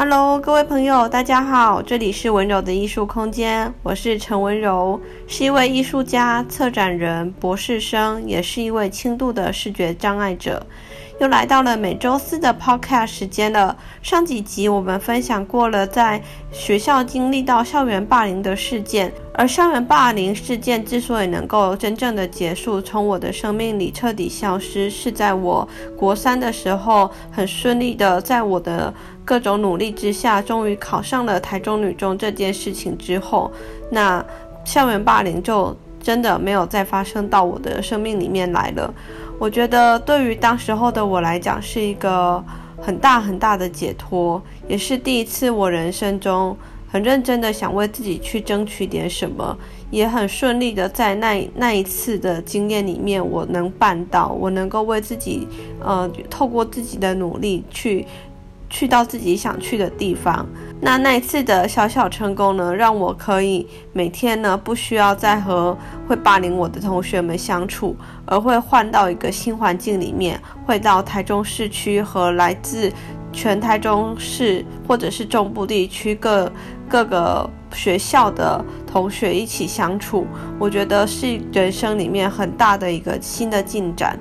Hello，各位朋友，大家好，这里是温柔的艺术空间，我是陈温柔，是一位艺术家、策展人、博士生，也是一位轻度的视觉障碍者。又来到了每周四的 Podcast 时间了。上几集我们分享过了在学校经历到校园霸凌的事件，而校园霸凌事件之所以能够真正的结束，从我的生命里彻底消失，是在我国三的时候，很顺利的在我的各种努力之下，终于考上了台中女中这件事情之后，那校园霸凌就真的没有再发生到我的生命里面来了。我觉得对于当时候的我来讲，是一个很大很大的解脱，也是第一次我人生中很认真的想为自己去争取点什么，也很顺利的在那那一次的经验里面，我能办到，我能够为自己，呃，透过自己的努力去。去到自己想去的地方，那那一次的小小成功呢，让我可以每天呢不需要再和会霸凌我的同学们相处，而会换到一个新环境里面，会到台中市区和来自全台中市或者是中部地区各各个学校的同学一起相处，我觉得是人生里面很大的一个新的进展。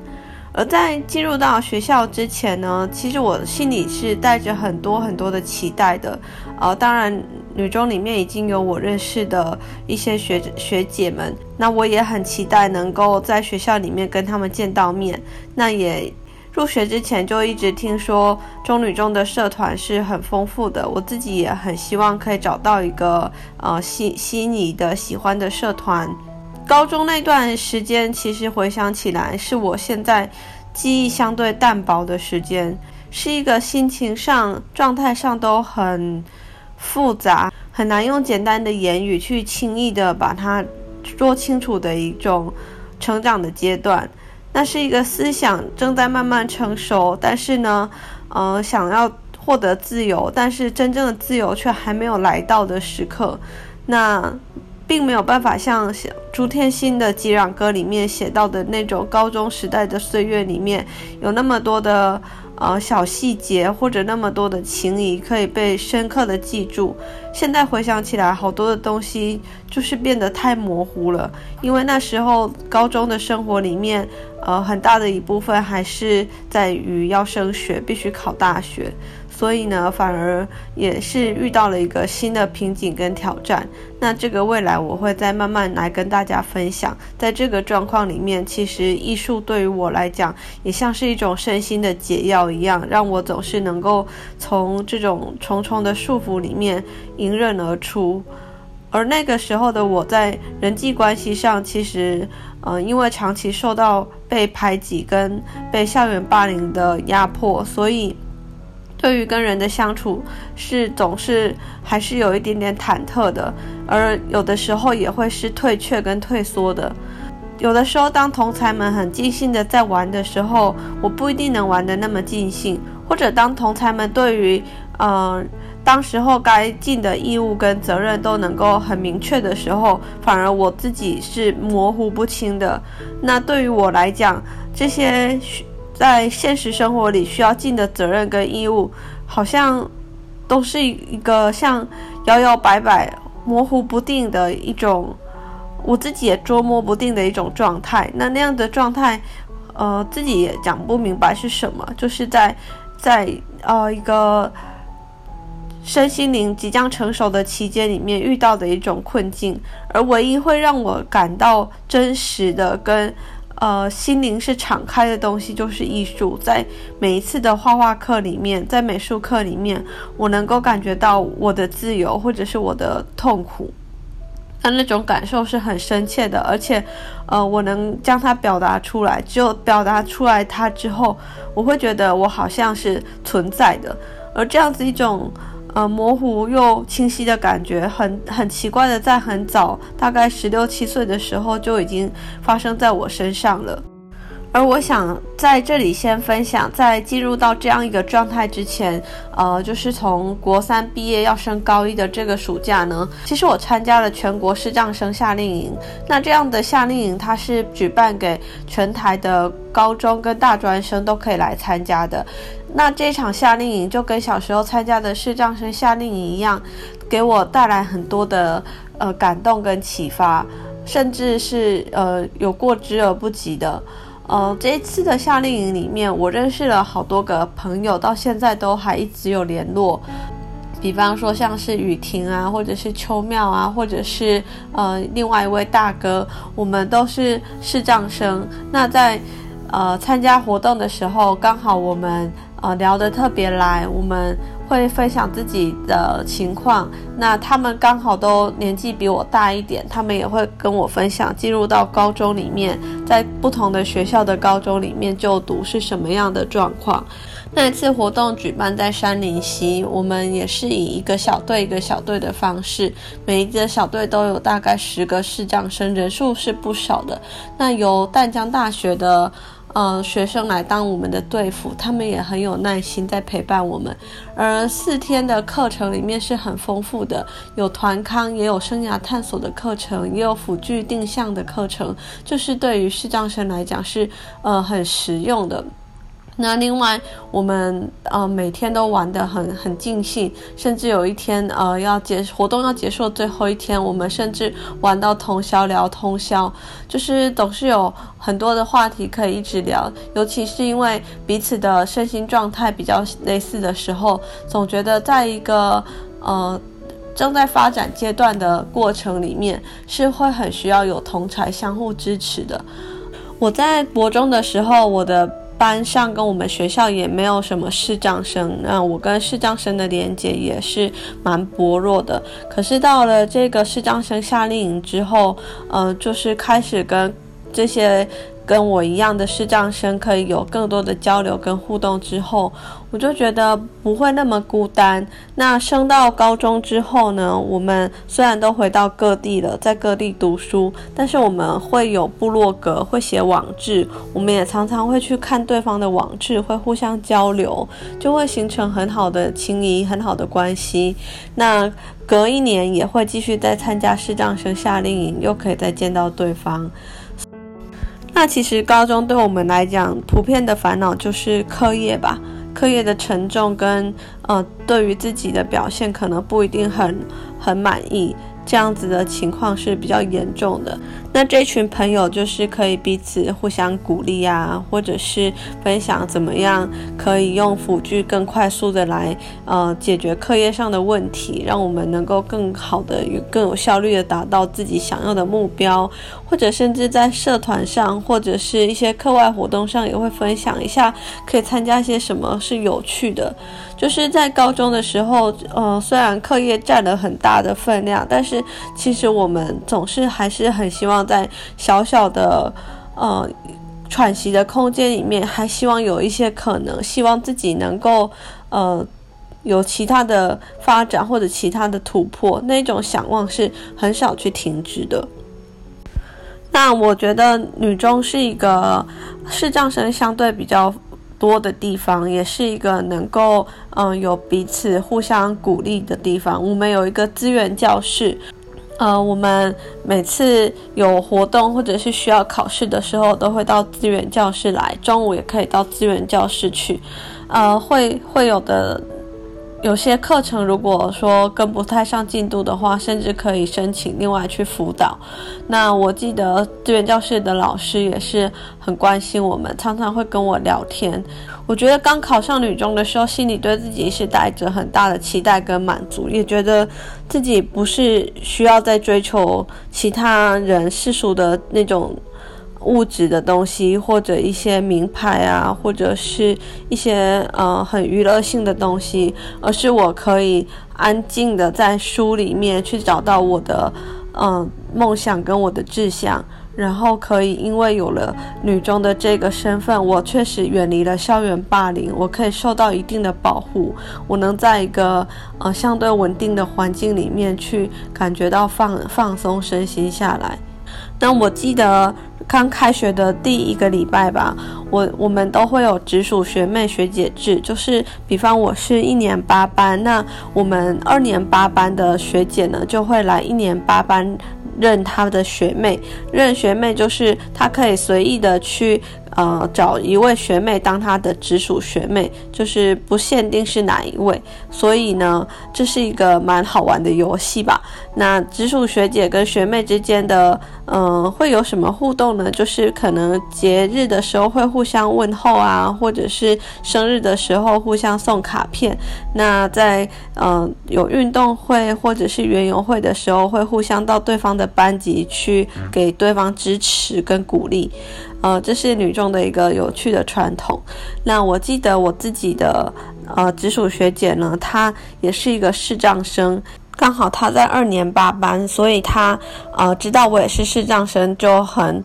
而在进入到学校之前呢，其实我心里是带着很多很多的期待的。呃，当然，女中里面已经有我认识的一些学学姐们，那我也很期待能够在学校里面跟他们见到面。那也入学之前就一直听说中女中的社团是很丰富的，我自己也很希望可以找到一个呃心心仪的喜欢的社团。高中那段时间，其实回想起来，是我现在记忆相对淡薄的时间，是一个心情上、状态上都很复杂，很难用简单的言语去轻易的把它说清楚的一种成长的阶段。那是一个思想正在慢慢成熟，但是呢，呃，想要获得自由，但是真正的自由却还没有来到的时刻。那。并没有办法像朱天心的《击壤歌》里面写到的那种高中时代的岁月里面有那么多的呃小细节或者那么多的情谊可以被深刻的记住。现在回想起来，好多的东西就是变得太模糊了，因为那时候高中的生活里面，呃，很大的一部分还是在于要升学，必须考大学。所以呢，反而也是遇到了一个新的瓶颈跟挑战。那这个未来我会再慢慢来跟大家分享。在这个状况里面，其实艺术对于我来讲，也像是一种身心的解药一样，让我总是能够从这种重重的束缚里面迎刃而出。而那个时候的我在人际关系上，其实，嗯、因为长期受到被排挤跟被校园霸凌的压迫，所以。对于跟人的相处是总是还是有一点点忐忑的，而有的时候也会是退却跟退缩的。有的时候，当同才们很尽兴的在玩的时候，我不一定能玩得那么尽兴；或者当同才们对于嗯、当时候该尽的义务跟责任都能够很明确的时候，反而我自己是模糊不清的。那对于我来讲，这些。在现实生活里需要尽的责任跟义务，好像都是一个像摇摇摆摆、模糊不定的一种，我自己也捉摸不定的一种状态。那那样的状态，呃，自己也讲不明白是什么，就是在在呃一个身心灵即将成熟的期间里面遇到的一种困境，而唯一会让我感到真实的跟。呃，心灵是敞开的东西，就是艺术。在每一次的画画课里面，在美术课里面，我能够感觉到我的自由，或者是我的痛苦，那那种感受是很深切的，而且，呃，我能将它表达出来。只有表达出来它之后，我会觉得我好像是存在的，而这样子一种。呃，模糊又清晰的感觉，很很奇怪的，在很早，大概十六七岁的时候就已经发生在我身上了。而我想在这里先分享，在进入到这样一个状态之前，呃，就是从国三毕业要升高一的这个暑假呢，其实我参加了全国视障生夏令营。那这样的夏令营，它是举办给全台的高中跟大专生都可以来参加的。那这场夏令营就跟小时候参加的视障生夏令营一样，给我带来很多的呃感动跟启发，甚至是呃有过之而不及的。呃，这一次的夏令营里面，我认识了好多个朋友，到现在都还一直有联络。比方说像是雨婷啊，或者是秋妙啊，或者是呃另外一位大哥，我们都是视障生。那在呃参加活动的时候，刚好我们啊聊得特别来，我们。会分享自己的情况，那他们刚好都年纪比我大一点，他们也会跟我分享进入到高中里面，在不同的学校的高中里面就读是什么样的状况。那一次活动举办在山林溪，我们也是以一个小队一个小队的方式，每一个小队都有大概十个视障生，人数是不少的。那由淡江大学的。呃，学生来当我们的队辅，他们也很有耐心在陪伴我们。而四天的课程里面是很丰富的，有团康，也有生涯探索的课程，也有辅具定向的课程，就是对于视障生来讲是呃很实用的。那另外，我们呃每天都玩得很很尽兴，甚至有一天呃要结活动要结束最后一天，我们甚至玩到通宵聊通宵，就是总是有很多的话题可以一直聊。尤其是因为彼此的身心状态比较类似的时候，总觉得在一个呃正在发展阶段的过程里面，是会很需要有同侪相互支持的。我在国中的时候，我的。班上跟我们学校也没有什么视障生，那我跟视障生的连接也是蛮薄弱的。可是到了这个视障生夏令营之后，呃，就是开始跟这些。跟我一样的视障生可以有更多的交流跟互动之后，我就觉得不会那么孤单。那升到高中之后呢，我们虽然都回到各地了，在各地读书，但是我们会有部落格，会写网志，我们也常常会去看对方的网志，会互相交流，就会形成很好的情谊，很好的关系。那隔一年也会继续再参加视障生夏令营，又可以再见到对方。那其实高中对我们来讲，普遍的烦恼就是课业吧，课业的沉重跟呃，对于自己的表现可能不一定很很满意。这样子的情况是比较严重的。那这群朋友就是可以彼此互相鼓励啊，或者是分享怎么样可以用辅具更快速的来呃解决课业上的问题，让我们能够更好的、更有效率的达到自己想要的目标，或者甚至在社团上或者是一些课外活动上也会分享一下，可以参加些什么是有趣的。就是在高中的时候，呃，虽然课业占了很大的分量，但是其实我们总是还是很希望在小小的呃喘息的空间里面，还希望有一些可能，希望自己能够呃有其他的发展或者其他的突破，那种想望是很少去停止的。那我觉得女中是一个视障生相对比较多的地方，也是一个能够嗯、有彼此互相鼓励的地方。我们有一个资源教室，呃，我们每次有活动或者是需要考试的时候，都会到资源教室来。中午也可以到资源教室去，呃，会会有的。有些课程如果说跟不太上进度的话，甚至可以申请另外去辅导。那我记得资源教室的老师也是很关心我们，常常会跟我聊天。我觉得刚考上女中的时候，心里对自己是带着很大的期待跟满足，也觉得自己不是需要再追求其他人世俗的那种。物质的东西，或者一些名牌啊，或者是一些呃很娱乐性的东西，而是我可以安静的在书里面去找到我的嗯、梦想跟我的志向，然后可以因为有了女中的这个身份，我确实远离了校园霸凌，我可以受到一定的保护，我能在一个呃相对稳定的环境里面去感觉到放放松身心下来。那我记得。刚开学的第一个礼拜吧，我我们都会有直属学妹学姐制，就是比方我是一年八班，那我们二年八班的学姐呢就会来一年八班认她的学妹，认学妹就是她可以随意的去。呃，找一位学妹当她的直属学妹，就是不限定是哪一位，所以呢，这是一个蛮好玩的游戏吧。那直属学姐跟学妹之间的，呃，会有什么互动呢？就是可能节日的时候会互相问候啊，或者是生日的时候互相送卡片。那在呃有运动会或者是园游会的时候，会互相到对方的班级去给对方支持跟鼓励。呃，这是女中的一个有趣的传统。那我记得我自己的呃直属学姐呢，她也是一个视障生，刚好她在二年八班，所以她呃知道我也是视障生，就很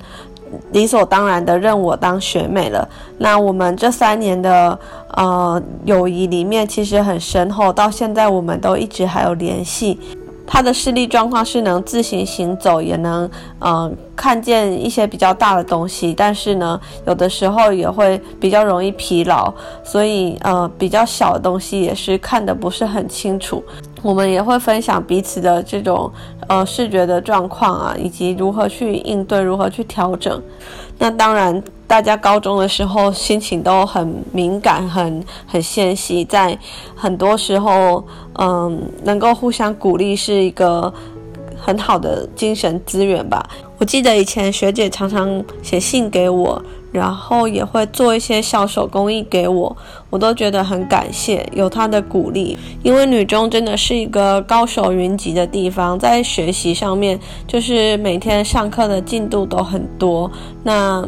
理所当然的认我当学妹了。那我们这三年的呃友谊里面其实很深厚，到现在我们都一直还有联系。他的视力状况是能自行行走，也能嗯、看见一些比较大的东西，但是呢，有的时候也会比较容易疲劳，所以呃比较小的东西也是看得不是很清楚。我们也会分享彼此的这种呃视觉的状况啊，以及如何去应对，如何去调整。那当然。大家高中的时候心情都很敏感，很很纤细，在很多时候，嗯，能够互相鼓励是一个很好的精神资源吧。我记得以前学姐常常写信给我，然后也会做一些小手工艺给我，我都觉得很感谢，有他的鼓励。因为女中真的是一个高手云集的地方，在学习上面，就是每天上课的进度都很多。那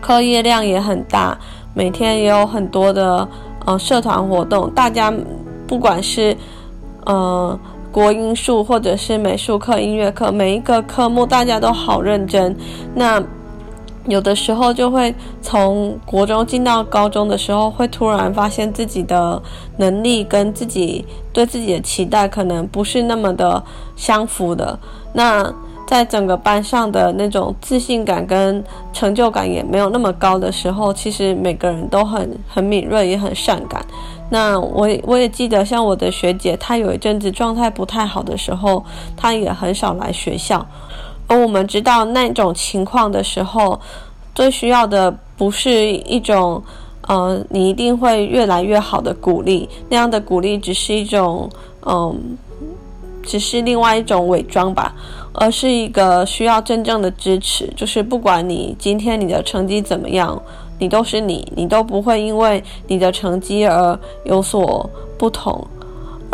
课业量也很大，每天也有很多的呃社团活动。大家不管是呃国英数或者是美术课、音乐课，每一个科目大家都好认真。那有的时候就会从国中进到高中的时候，会突然发现自己的能力跟自己对自己的期待可能不是那么的相符的。那在整个班上的那种自信感跟成就感也没有那么高的时候，其实每个人都很很敏锐，也很善感。那我我也记得，像我的学姐，她有一阵子状态不太好的时候，她也很少来学校。我们知道那种情况的时候，最需要的不是一种，呃，你一定会越来越好的鼓励，那样的鼓励只是一种，嗯、只是另外一种伪装吧。而是一个需要真正的支持，就是不管你今天你的成绩怎么样，你都是你，你都不会因为你的成绩而有所不同，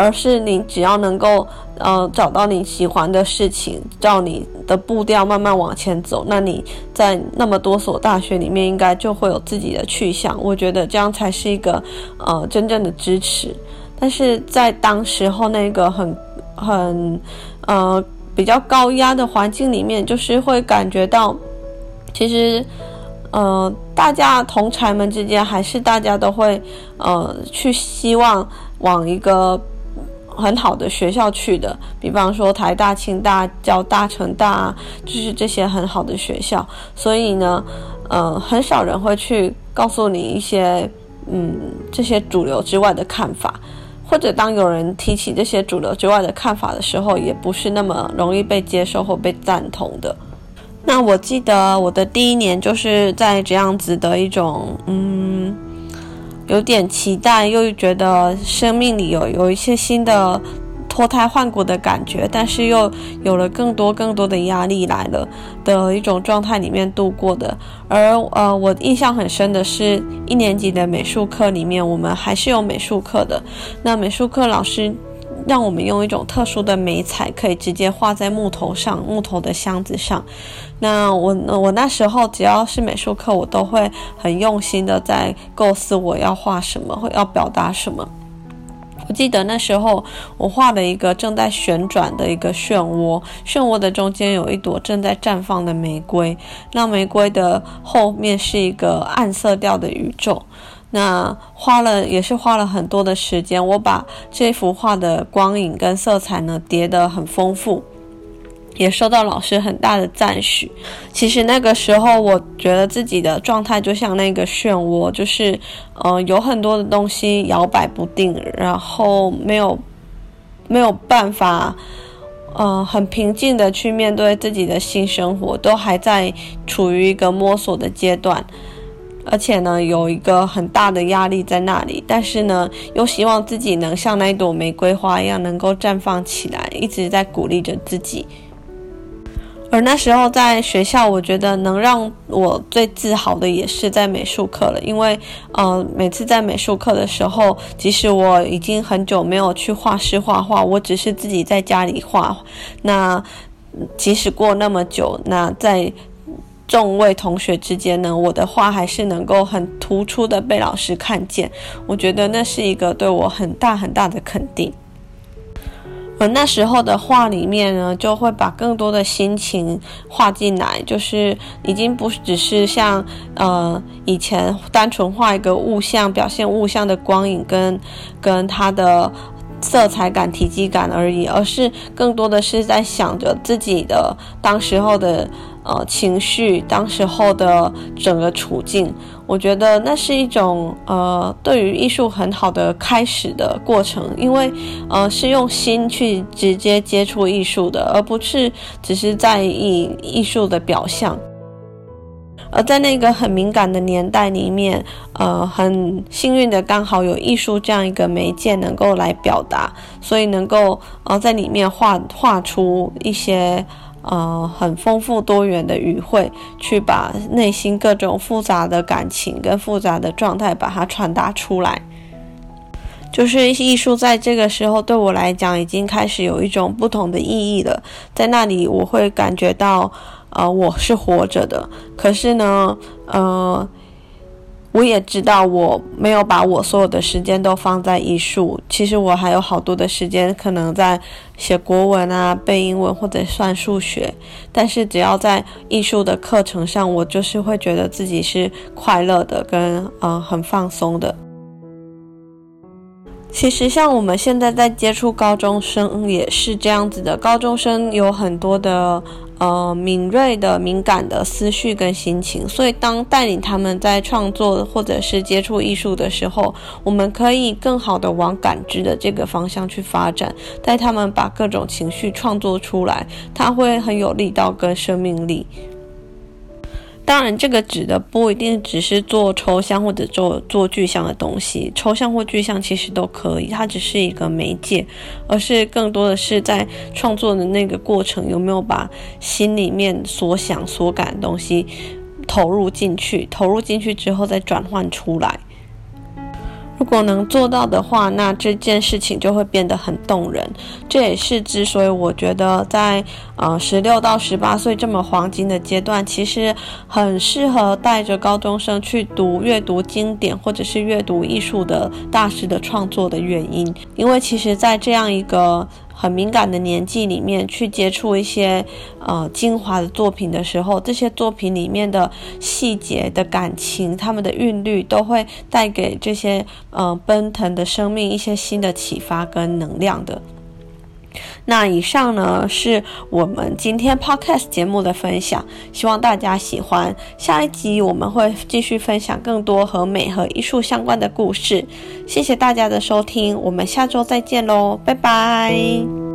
而是你只要能够呃找到你喜欢的事情，照你的步调慢慢往前走，那你在那么多所大学里面应该就会有自己的去向。我觉得这样才是一个呃真正的支持。但是在当时候那个很很呃。比较高压的环境里面，就是会感觉到，其实，呃，大家同侪们之间，还是大家都会，呃，去希望往一个很好的学校去的。比方说台大、清大、交大、成大，就是这些很好的学校。所以呢，呃，很少人会去告诉你一些，嗯，这些主流之外的看法。或者当有人提起这些主流之外的看法的时候，也不是那么容易被接受或被赞同的。那我记得我的第一年就是在这样子的一种，嗯，有点期待，又觉得生命里有有一些新的。脱胎换骨的感觉，但是又有了更多更多的压力来了的一种状态里面度过的。而呃，我印象很深的是一年级的美术课里面，我们还是有美术课的。那美术课老师让我们用一种特殊的媒材，可以直接画在木头上，木头的箱子上。那我我那时候只要是美术课，我都会很用心的在构思我要画什么，或要表达什么。我记得那时候，我画了一个正在旋转的一个漩涡，漩涡的中间有一朵正在绽放的玫瑰，那玫瑰的后面是一个暗色调的宇宙。那花了也是花了很多的时间，我把这幅画的光影跟色彩呢叠得很丰富。也受到老师很大的赞许。其实那个时候，我觉得自己的状态就像那个漩涡，就是呃有很多的东西摇摆不定，然后没有没有办法。呃，很平静的去面对自己的新生活，都还在处于一个摸索的阶段，而且呢，有一个很大的压力在那里，但是呢，又希望自己能像那一朵玫瑰花一样，能够绽放起来，一直在鼓励着自己。而那时候在学校，我觉得能让我最自豪的也是在美术课了，因为，呃，每次在美术课的时候，即使我已经很久没有去画室画画，我只是自己在家里画，那即使过那么久，那在众位同学之间呢，我的画还是能够很突出的被老师看见，我觉得那是一个对我很大很大的肯定。而那时候的画里面呢，就会把更多的心情画进来，就是已经不只是像呃以前单纯画一个物象，表现物象的光影跟跟它的色彩感、体积感而已，而是更多的是在想着自己的当时候的。呃，情绪当时候的整个处境，我觉得那是一种呃，对于艺术很好的开始的过程，因为呃，是用心去直接接触艺术的，而不是只是在意艺术的表象。而在那个很敏感的年代里面，呃，很幸运的刚好有艺术这样一个媒介能够来表达，所以能够呃在里面画画出一些。呃，很丰富多元的语汇，去把内心各种复杂的感情跟复杂的状态，把它传达出来。就是艺术在这个时候对我来讲，已经开始有一种不同的意义了。在那里，我会感觉到，呃，我是活着的。可是呢，呃。我也知道我没有把我所有的时间都放在艺术，其实我还有好多的时间可能在写国文啊、背英文或者算数学。但是只要在艺术的课程上，我就是会觉得自己是快乐的，跟呃很放松的。其实像我们现在在接触高中生也是这样子的，高中生有很多的。呃，敏锐的、敏感的思绪跟心情，所以当带领他们在创作或者是接触艺术的时候，我们可以更好的往感知的这个方向去发展，带他们把各种情绪创作出来，它会很有力道跟生命力。当然，这个指的不一定只是做抽象或者做做具象的东西，抽象或具象其实都可以，它只是一个媒介，而是更多的是在创作的那个过程有没有把心里面所想所感的东西投入进去，投入进去之后再转换出来。如果能做到的话，那这件事情就会变得很动人。这也是之所以我觉得在呃十六到十八岁这么黄金的阶段，其实很适合带着高中生去读阅读经典或者是阅读艺术的大师的创作的原因。因为其实，在这样一个很敏感的年纪里面去接触一些呃精华的作品的时候，这些作品里面的细节的感情，他们的韵律都会带给这些呃奔腾的生命一些新的启发跟能量的。那以上呢是我们今天 Podcast 节目的分享，希望大家喜欢。下一集我们会继续分享更多和美和艺术相关的故事。谢谢大家的收听，我们下周再见喽，拜拜。